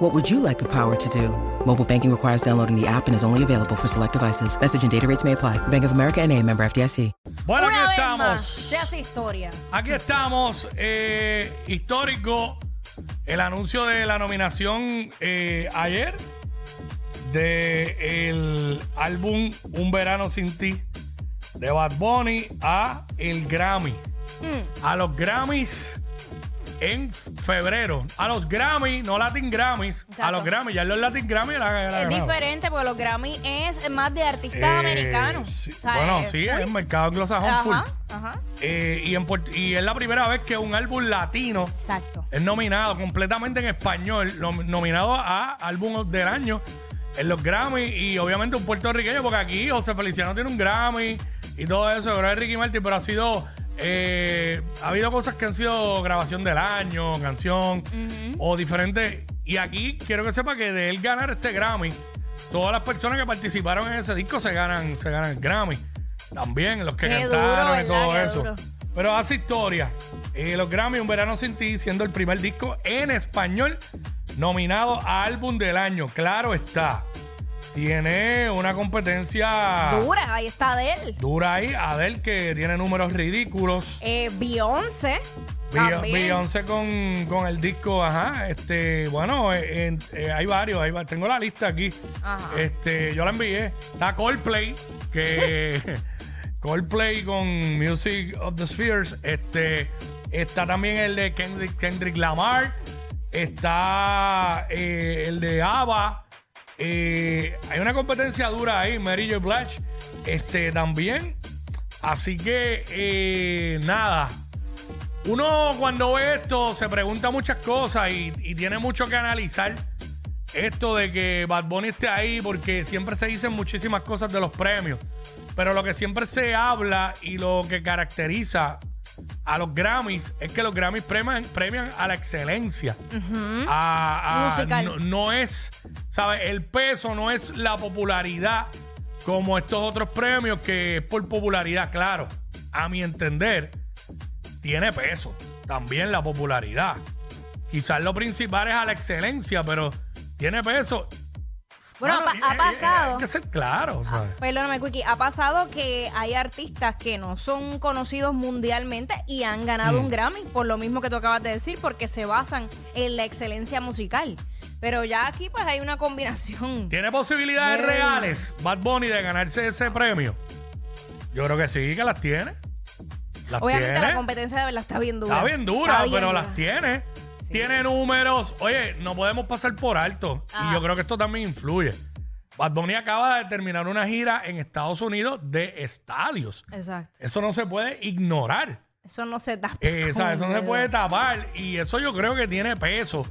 What would you like the power to do? Mobile banking requires downloading the app and is only available for select devices. Message and data rates may apply. Bank of America and a member FDIC. Bueno, Una aquí vez más, estamos. se hace historia. Aquí estamos. eh, histórico. El anuncio de la nominación eh, ayer de el álbum Un Verano Sin Ti de Bad Bunny a el Grammy. Mm. A los Grammys en febrero. A los Grammys, no Latin Grammys. A los Grammys. Ya los Latin Grammys la, la Es diferente porque los Grammy es más de artistas Eh, americanos. sí. O sea, bueno, es sí, full. es el mercado anglosajón full. Ajá, ajá. Eh, y, en Puert- y es la primera vez que un álbum latino Exacto. es nominado completamente en español, nom- nominado a álbum del año en los Grammy y obviamente un puertorriqueño, porque aquí José Feliciano tiene un Grammy y todo eso, que es Ricky Martin, pero ha sido, eh, ha habido cosas que han sido grabación del año, canción o diferente. Y aquí quiero que sepa que de él ganar este Grammy, todas las personas que participaron en ese disco se ganan, se ganan el Grammy. También los que Qué duro, cantaron y ¿verdad? todo Qué eso. duro. Pero hace historia. Eh, los Grammy, Un Verano Sin Ti, siendo el primer disco en español nominado a álbum del año. Claro está. Tiene una competencia Dura, ahí está Adele. dura ahí. Adele, que tiene números ridículos. Eh, Beyoncé. También. Beyoncé con, con el disco, ajá. Este, bueno, eh, en- eh, hay varios, hay va- tengo la lista aquí. Ajá. Este, yo la envié. Está Coldplay, que Coldplay con Music of the Spheres. Este, está también el de Kendrick, Kendrick Lamar. Está eh, el de ABBA. Eh, hay una competencia dura ahí, Mary J. Blige. Este también. Así que eh, nada. Uno cuando ve esto se pregunta muchas cosas y, y tiene mucho que analizar. Esto de que Bad Bunny esté ahí, porque siempre se dicen muchísimas cosas de los premios. Pero lo que siempre se habla y lo que caracteriza a los Grammys es que los Grammys premian, premian a la excelencia. A- a- Musical. No, no es, ¿sabes? El peso no es la popularidad como estos otros premios que es por popularidad, claro. A mi entender, tiene peso también la popularidad. Quizás lo principal es a la excelencia, pero tiene peso. Bueno, ha, pa- ha pasado. Hay que ser claro, ¿sabes? Perdóname, Quickie. Ha pasado que hay artistas que no son conocidos mundialmente y han ganado Mm. un Grammy, por lo mismo que tú acabas de decir, porque se basan en la excelencia musical. Pero ya aquí, pues hay una combinación. ¿Tiene posibilidades reales Bad Bunny de ganarse ese premio? Yo creo que sí, que las tiene. Las Obviamente tiene. la competencia de verdad está bien dura. Está bien dura, pero las tiene. Tiene números. Oye, no podemos pasar por alto. Ah. Y yo creo que esto también influye. Bad Bunny acaba de terminar una gira en Estados Unidos de estadios. Exacto. Eso no se puede ignorar. Eso no se da. Eh, ¿sabes? Eso no se puede tapar. Y eso yo creo que tiene peso.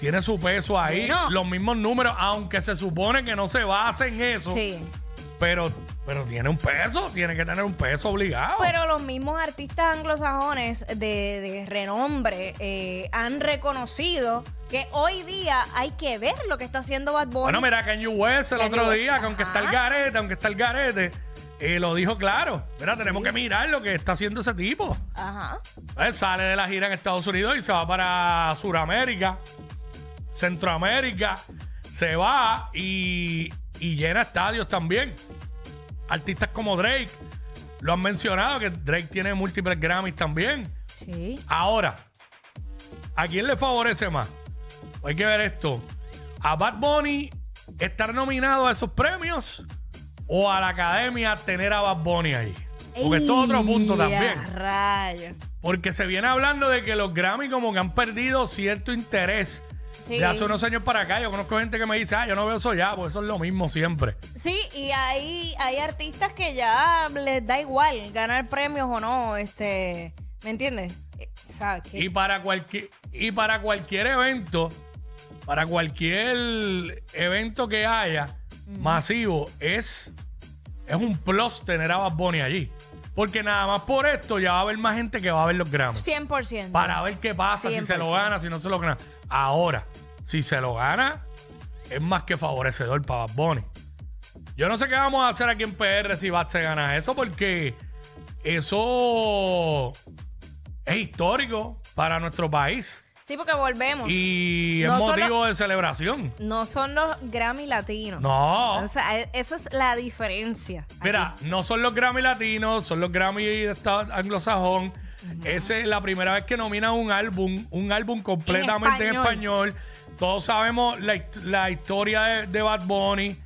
Tiene su peso ahí. Bueno. Los mismos números, aunque se supone que no se basa en eso. Sí. Pero, pero tiene un peso. Tiene que tener un peso obligado. Pero los mismos artistas anglosajones de, de renombre eh, han reconocido que hoy día hay que ver lo que está haciendo Bad Bunny. Bueno, mira, Kanye West el Kanye otro West, día, que aunque está el garete, aunque está el garete, eh, lo dijo claro. Mira, tenemos que mirar lo que está haciendo ese tipo. Ajá. Él sale de la gira en Estados Unidos y se va para Sudamérica, Centroamérica, se va y, y llena estadios también. Artistas como Drake lo han mencionado, que Drake tiene múltiples Grammys también. Sí. Ahora, ¿a quién le favorece más? Hay que ver esto. ¿A Bad Bunny estar nominado a esos premios? ¿O a la academia tener a Bad Bunny ahí? Porque esto es otro punto también. Porque se viene hablando de que los Grammy como que han perdido cierto interés. Sí. De hace unos años para acá, yo conozco gente que me dice, ah, yo no veo eso ya, porque eso es lo mismo siempre. Sí, y hay, hay artistas que ya les da igual ganar premios o no, este, ¿me entiendes? Eh. Y para cualquier y para cualquier evento, para cualquier evento que haya masivo, es, es un plus tener a Bad Bunny allí. Porque nada más por esto ya va a haber más gente que va a ver los Grammys. 100%. Para ver qué pasa, si se lo 100%. gana, si no se lo gana. Ahora, si se lo gana, es más que favorecedor para Bad Bunny. Yo no sé qué vamos a hacer aquí en PR si Bad se gana eso, porque eso es histórico para nuestro país. Sí, porque volvemos. Y es No motivo de celebración. No son los Grammy latinos. No. O sea, e- esa es la diferencia. Mira, no son los Grammy latinos, son los Grammy de estado anglosajón. Esa es la primera vez que nominan un álbum, un álbum completamente en español. Todos sabemos la, la historia de, de Bad Bunny.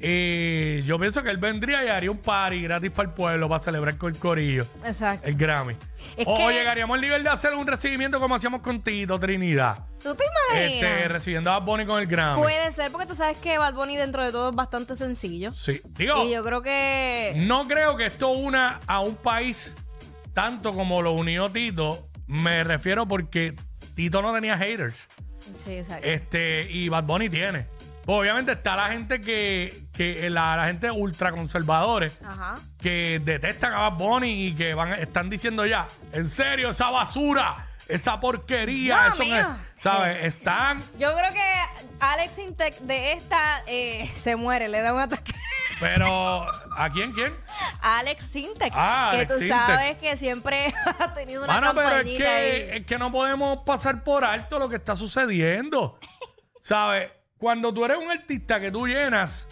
Eh, yo pienso que él vendría y haría un party gratis para el pueblo para celebrar con el corillo, Exacto. el Grammy. Es o que- llegaríamos al nivel de hacer un recibimiento como hacíamos con Tito Trinidad. ¿Tú te imaginas? Este, recibiendo a Bad Bunny con el Grammy. Puede ser, porque tú sabes que Bad Bunny dentro de todo es bastante sencillo. Sí. Digo, Y yo creo que... No creo que esto una a un país tanto como lo unió Tito. Me refiero porque Tito no tenía haters. Sí, exacto. Este, y Bad Bunny tiene. Pues obviamente está la gente que, que la, la gente ultraconservadores Ajá. que detestan a Bad Bunny y que van, están diciendo ya, en serio, esa basura, esa porquería, No, eso no es- ¿sabes? Están, Yo creo que Alex Intec de esta eh, se muere, le da un ataque. Pero ¿a quién, quién? Alex Sintec, Ah, que Alex tú Sintek. sabes que siempre ha tenido una Mano, pero es campañita que, es que no podemos pasar por alto lo que está sucediendo. ¿Sabes? Cuando tú eres un artista que tú llenas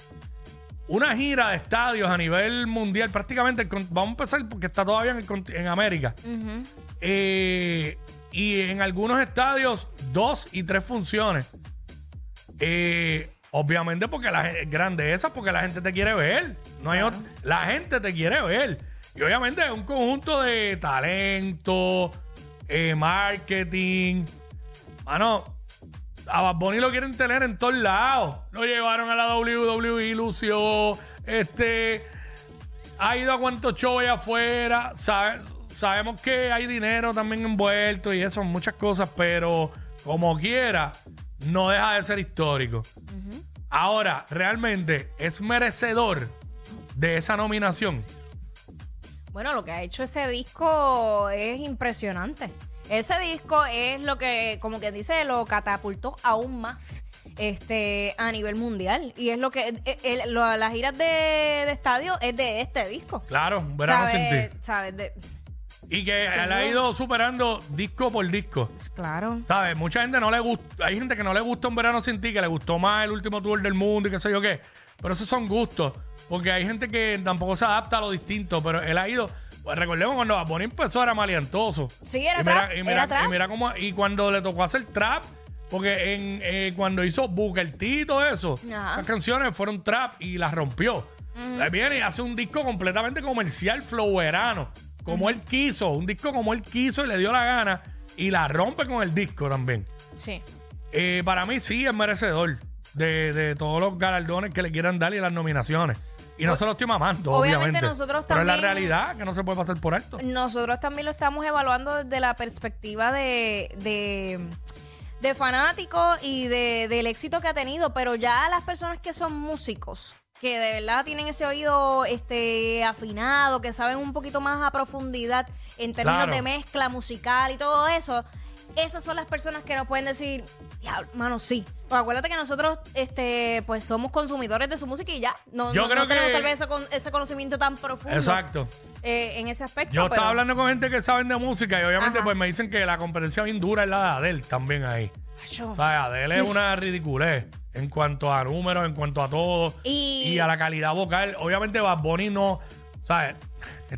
una gira de estadios a nivel mundial, prácticamente, el con- vamos a empezar porque está todavía en, el en América. Ujú. Eh, y en algunos estadios, dos y tres funciones. Eh, obviamente porque la gente, grandeza, porque la gente te quiere ver. No hay la gente te quiere ver. Y obviamente es un conjunto de talento, eh, marketing. Mano, a Bad Bunny lo quieren tener en todos lados. Lo llevaron a la WWE, lució. Este. Ha ido a cuantos shows allá afuera. sabe- sabemos que hay dinero también envuelto y eso, muchas cosas, pero como quiera, no deja de ser histórico. Ahora, realmente es merecedor de esa nominación. Bueno, lo que ha hecho ese disco es impresionante. Ese disco es lo que, como que dice, lo catapultó aún más este a nivel mundial. Y es lo que eh, el- lo- las giras de, de estadio es de este disco. Claro, verano sin ti. ¿Sabes? De- Y que Seguro. él ha ido superando disco por disco. claro. ¿Sabes? Mucha gente no le gusta. Hay gente que no le gusta un verano sin ti, que le gustó más el último tour del mundo y qué sé yo qué. Pero esos son gustos. Porque hay gente que tampoco se adapta a lo distinto. Pero él ha ido. Pues recordemos cuando Bad Bunny empezó era maleantoso. Sí, era trap, y mira, era trap. Y mira cómo. Y cuando le tocó hacer trap. Porque en, eh, cuando hizo Booker T y todo eso, Ajá. esas canciones fueron trap y las rompió. Viene y hace un disco completamente comercial, flow verano, como él quiso, un disco como él quiso y le dio la gana y la rompe con el disco también. Sí. Eh, para mí sí es merecedor de, de todos los galardones que le quieran dar y las nominaciones. Y no se lo estoy mamando, obviamente obviamente. nosotros Pero es la también- realidad que no se puede pasar por alto. Nosotros también lo estamos evaluando desde la perspectiva de, de, de fanáticos y de, del éxito que ha tenido, pero ya las personas que son músicos, que de verdad tienen ese oído este afinado, que saben un poquito más a profundidad en términos Claro. de mezcla musical y todo eso, esas son las personas que nos pueden decir, diablo, mano, sí. Pues acuérdate que nosotros, este, pues somos consumidores de su música y ya. No, Yo no- creo no tenemos que- tal vez ese, con- ese conocimiento tan profundo Exacto. eh, en ese aspecto. Yo pero- estaba hablando con gente que saben de música y obviamente Ajá. pues me dicen que la competencia bien dura es la de Adele también ahí. Acho. O sea, Adele es una ridiculez en cuanto a números, en cuanto a todo. Y- a la calidad vocal. Obviamente Bad Bunny no... ¿Sabes?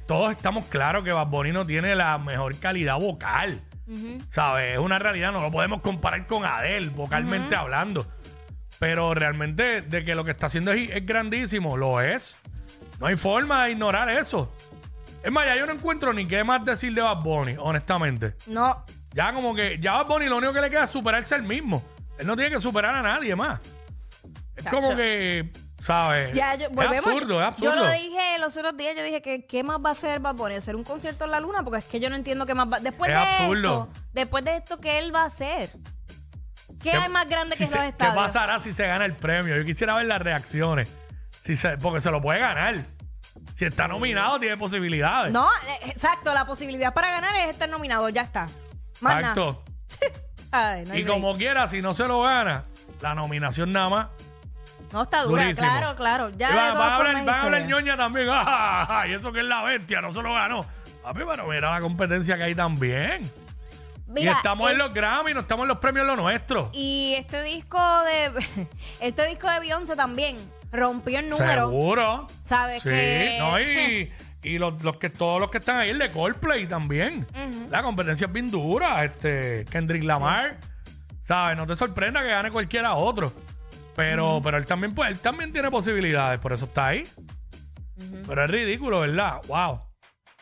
Todos estamos claros que Bad Bunny no tiene la mejor calidad vocal. ¿Sabes? Es una realidad, no lo podemos comparar con Adele, vocalmente hablando. Pero realmente de que lo que está haciendo es, es grandísimo, lo es. No hay forma de ignorar eso. Es más, ya yo no encuentro ni qué más decir de Bad Bunny, honestamente. No, Ya como que, ya Bad Bunny lo único que le queda es superarse él mismo. Él no tiene que superar a nadie más. Es Cacho. como que, ¿sabes? ya yo, es volvemos. absurdo, es Yo absurdo. lo dije los otros días, yo dije que qué más va a hacer Bad Bunny, hacer un concierto en la luna, porque es que yo no entiendo qué más va. Después Es de absurdo. esto, después de esto, ¿qué él va a hacer? ¿Qué, ¿Qué- hay más grande si que se- los ¿Qué estadios? pasará si se gana el premio? Yo quisiera ver las reacciones. Si se- porque se lo puede ganar. Si está nominado, tiene posibilidades. No, eh, exacto, la posibilidad para ganar es estar nominado, ya está. Más nada. Exacto. Ay, no hay Y break. como quiera, si no se lo gana, la nominación nada más. No está dura, durísimo. claro, claro. Ya Y de van, todas van a hablar, formas van a hablar historia. ñoña también. Ah, ah, y eso que es la bestia, no se lo ganó. Papi, pero mira la competencia que hay también. y estamos en eh, los Grammy, no estamos en los premios lo nuestro. Y este disco de este disco de Beyoncé también rompió el número. Seguro. ¿Sabes Sí, que- no, y, y los, los que todos los que están ahí, el de Coldplay también. La competencia es bien dura. Este, Kendrick Lamar, ¿sabes? No te sorprenda que gane cualquiera otro. Pero, pero él también, pues, él también tiene posibilidades, por eso está ahí. Pero es ridículo, ¿verdad? Wow.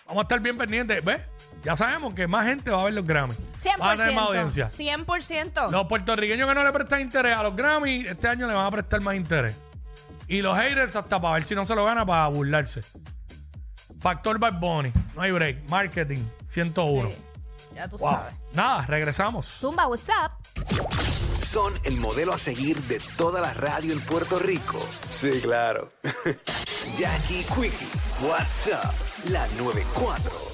Vamos a estar bien pendientes. ¿Ves? Ya sabemos que más gente va a ver los Grammy. 100%. Va a tener más audiencia. 100%. Los puertorriqueños que no le prestan interés a los Grammy, este año le van a prestar más interés. Y los haters hasta para ver si no se lo gana para burlarse. Factor Bad Bunny, no hay break. Marketing, 101. Sí, ya tú Wow. sabes. Nada, regresamos. Zumba, what's up? Son el modelo a seguir de toda la radio en Puerto Rico. Sí, claro. Jackie Quickie, WhatsApp, la 94.